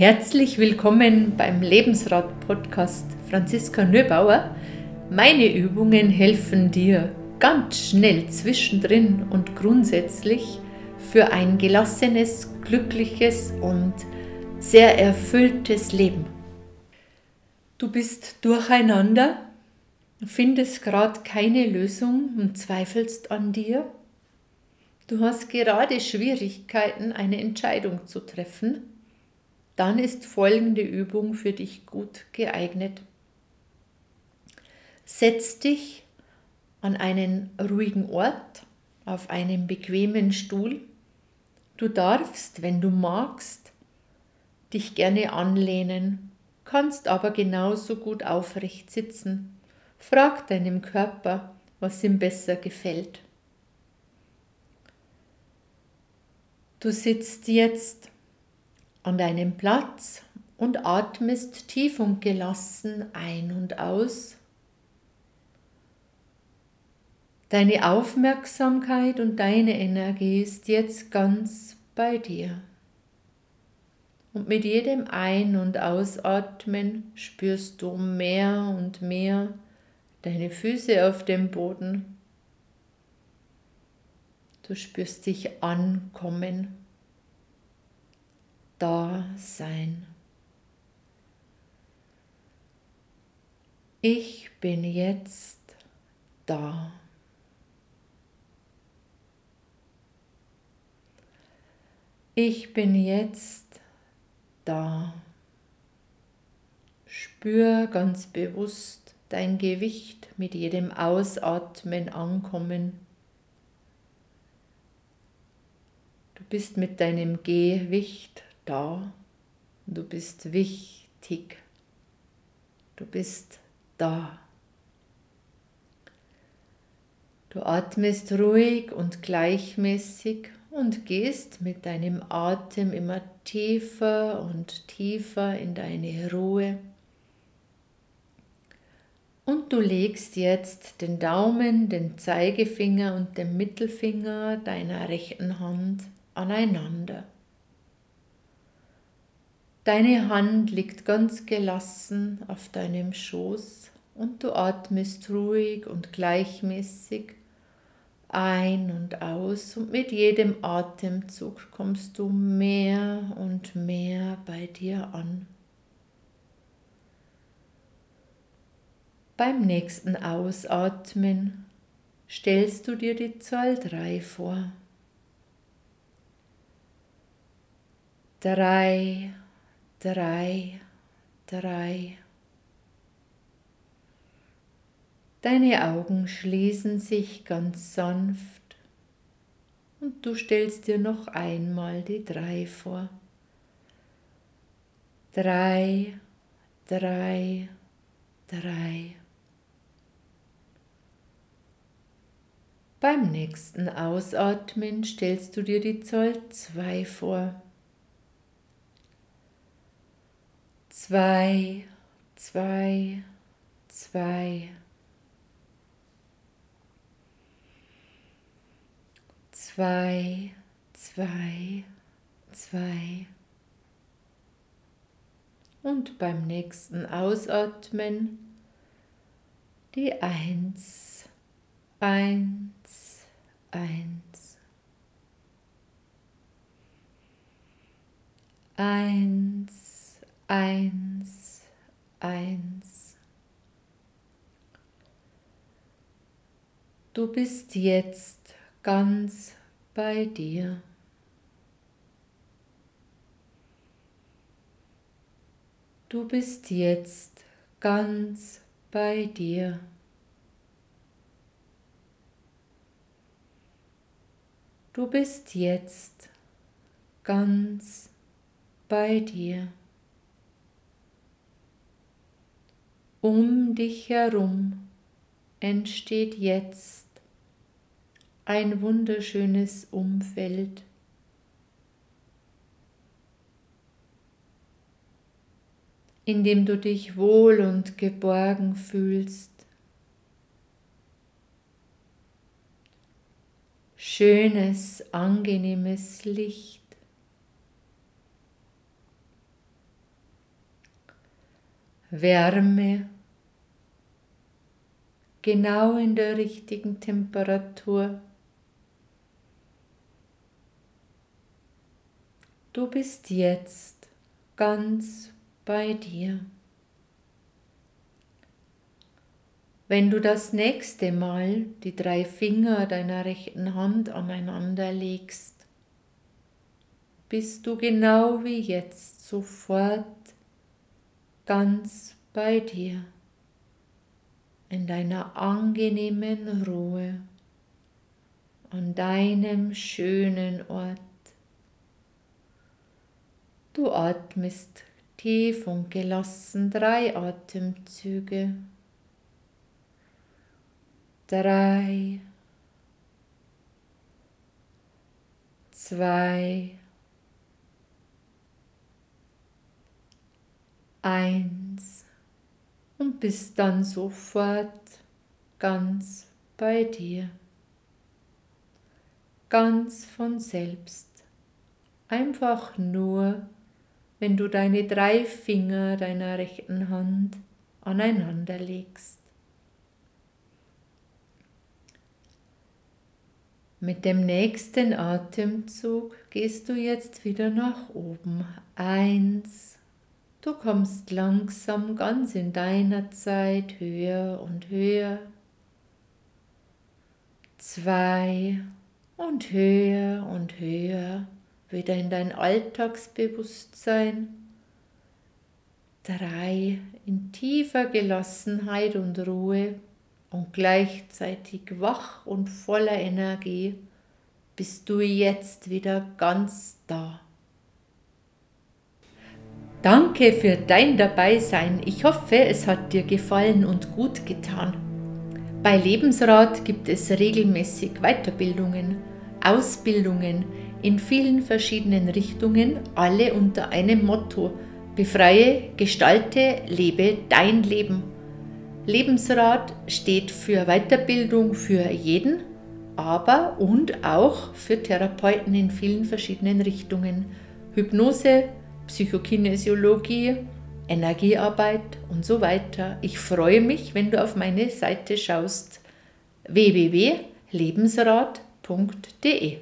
Herzlich willkommen beim Lebensrat-Podcast Franziska Nöbauer. Meine Übungen helfen dir ganz schnell zwischendrin und grundsätzlich für ein gelassenes, glückliches und sehr erfülltes Leben. Du bist durcheinander, findest gerade keine Lösung und zweifelst an dir. Du hast gerade Schwierigkeiten, eine Entscheidung zu treffen dann ist folgende Übung für dich gut geeignet. Setz dich an einen ruhigen Ort, auf einen bequemen Stuhl. Du darfst, wenn du magst, dich gerne anlehnen, kannst aber genauso gut aufrecht sitzen. Frag deinem Körper, was ihm besser gefällt. Du sitzt jetzt an deinem Platz und atmest tief und gelassen ein und aus. Deine Aufmerksamkeit und deine Energie ist jetzt ganz bei dir. Und mit jedem Ein- und Ausatmen spürst du mehr und mehr deine Füße auf dem Boden. Du spürst dich ankommen da sein. Ich bin jetzt da. Ich bin jetzt da. Spür ganz bewusst dein Gewicht mit jedem Ausatmen ankommen. Du bist mit deinem Gewicht da. Du bist wichtig. Du bist da. Du atmest ruhig und gleichmäßig und gehst mit deinem Atem immer tiefer und tiefer in deine Ruhe. Und du legst jetzt den Daumen, den Zeigefinger und den Mittelfinger deiner rechten Hand aneinander. Deine Hand liegt ganz gelassen auf deinem Schoß und du atmest ruhig und gleichmäßig ein und aus und mit jedem Atemzug kommst du mehr und mehr bei dir an. Beim nächsten Ausatmen stellst du dir die Zahl 3 vor. 3 drei, drei. Deine Augen schließen sich ganz sanft und du stellst dir noch einmal die drei vor. Drei, drei, drei. Beim nächsten Ausatmen stellst du dir die Zahl zwei vor. Zwei, zwei, zwei. Zwei, zwei, zwei. Und beim nächsten Ausatmen die Eins, Eins, Eins. Eins, eins, eins. Du bist jetzt ganz bei dir. Du bist jetzt ganz bei dir. Du bist jetzt ganz bei dir. Um dich herum entsteht jetzt ein wunderschönes Umfeld. in dem du dich wohl und geborgen fühlst. Schönes, angenehmes Licht. Wärme, genau in der richtigen Temperatur. Du bist jetzt ganz bei dir. Wenn du das nächste Mal die drei Finger deiner rechten Hand aneinander legst, bist du genau wie jetzt sofort ganz bei dir, in deiner angenehmen Ruhe, an deinem schönen Ort. Du atmest tief und gelassen drei Atemzüge. Drei, zwei, eins und bist dann sofort ganz bei dir, ganz von selbst, einfach nur, wenn du deine drei Finger deiner rechten Hand aneinander legst. Mit dem nächsten Atemzug gehst du jetzt wieder nach oben. Eins. Du kommst langsam ganz in deiner Zeit höher und höher. Zwei und höher und höher wieder in dein Alltagsbewusstsein. Drei in tiefer Gelassenheit und Ruhe und gleichzeitig wach und voller Energie bist du jetzt wieder ganz da. Danke für dein Dabeisein. Ich hoffe, es hat dir gefallen und gut getan. Bei Lebensrat gibt es regelmäßig Weiterbildungen, Ausbildungen in vielen verschiedenen Richtungen, alle unter einem Motto. Befreie, gestalte, lebe dein Leben. Lebensrat steht für Weiterbildung für jeden, aber und auch für Therapeuten in vielen verschiedenen Richtungen. Hypnose, Psychokinesiologie, Energiearbeit und so weiter. Ich freue mich, wenn du auf meine Seite schaust www.lebensrat.de.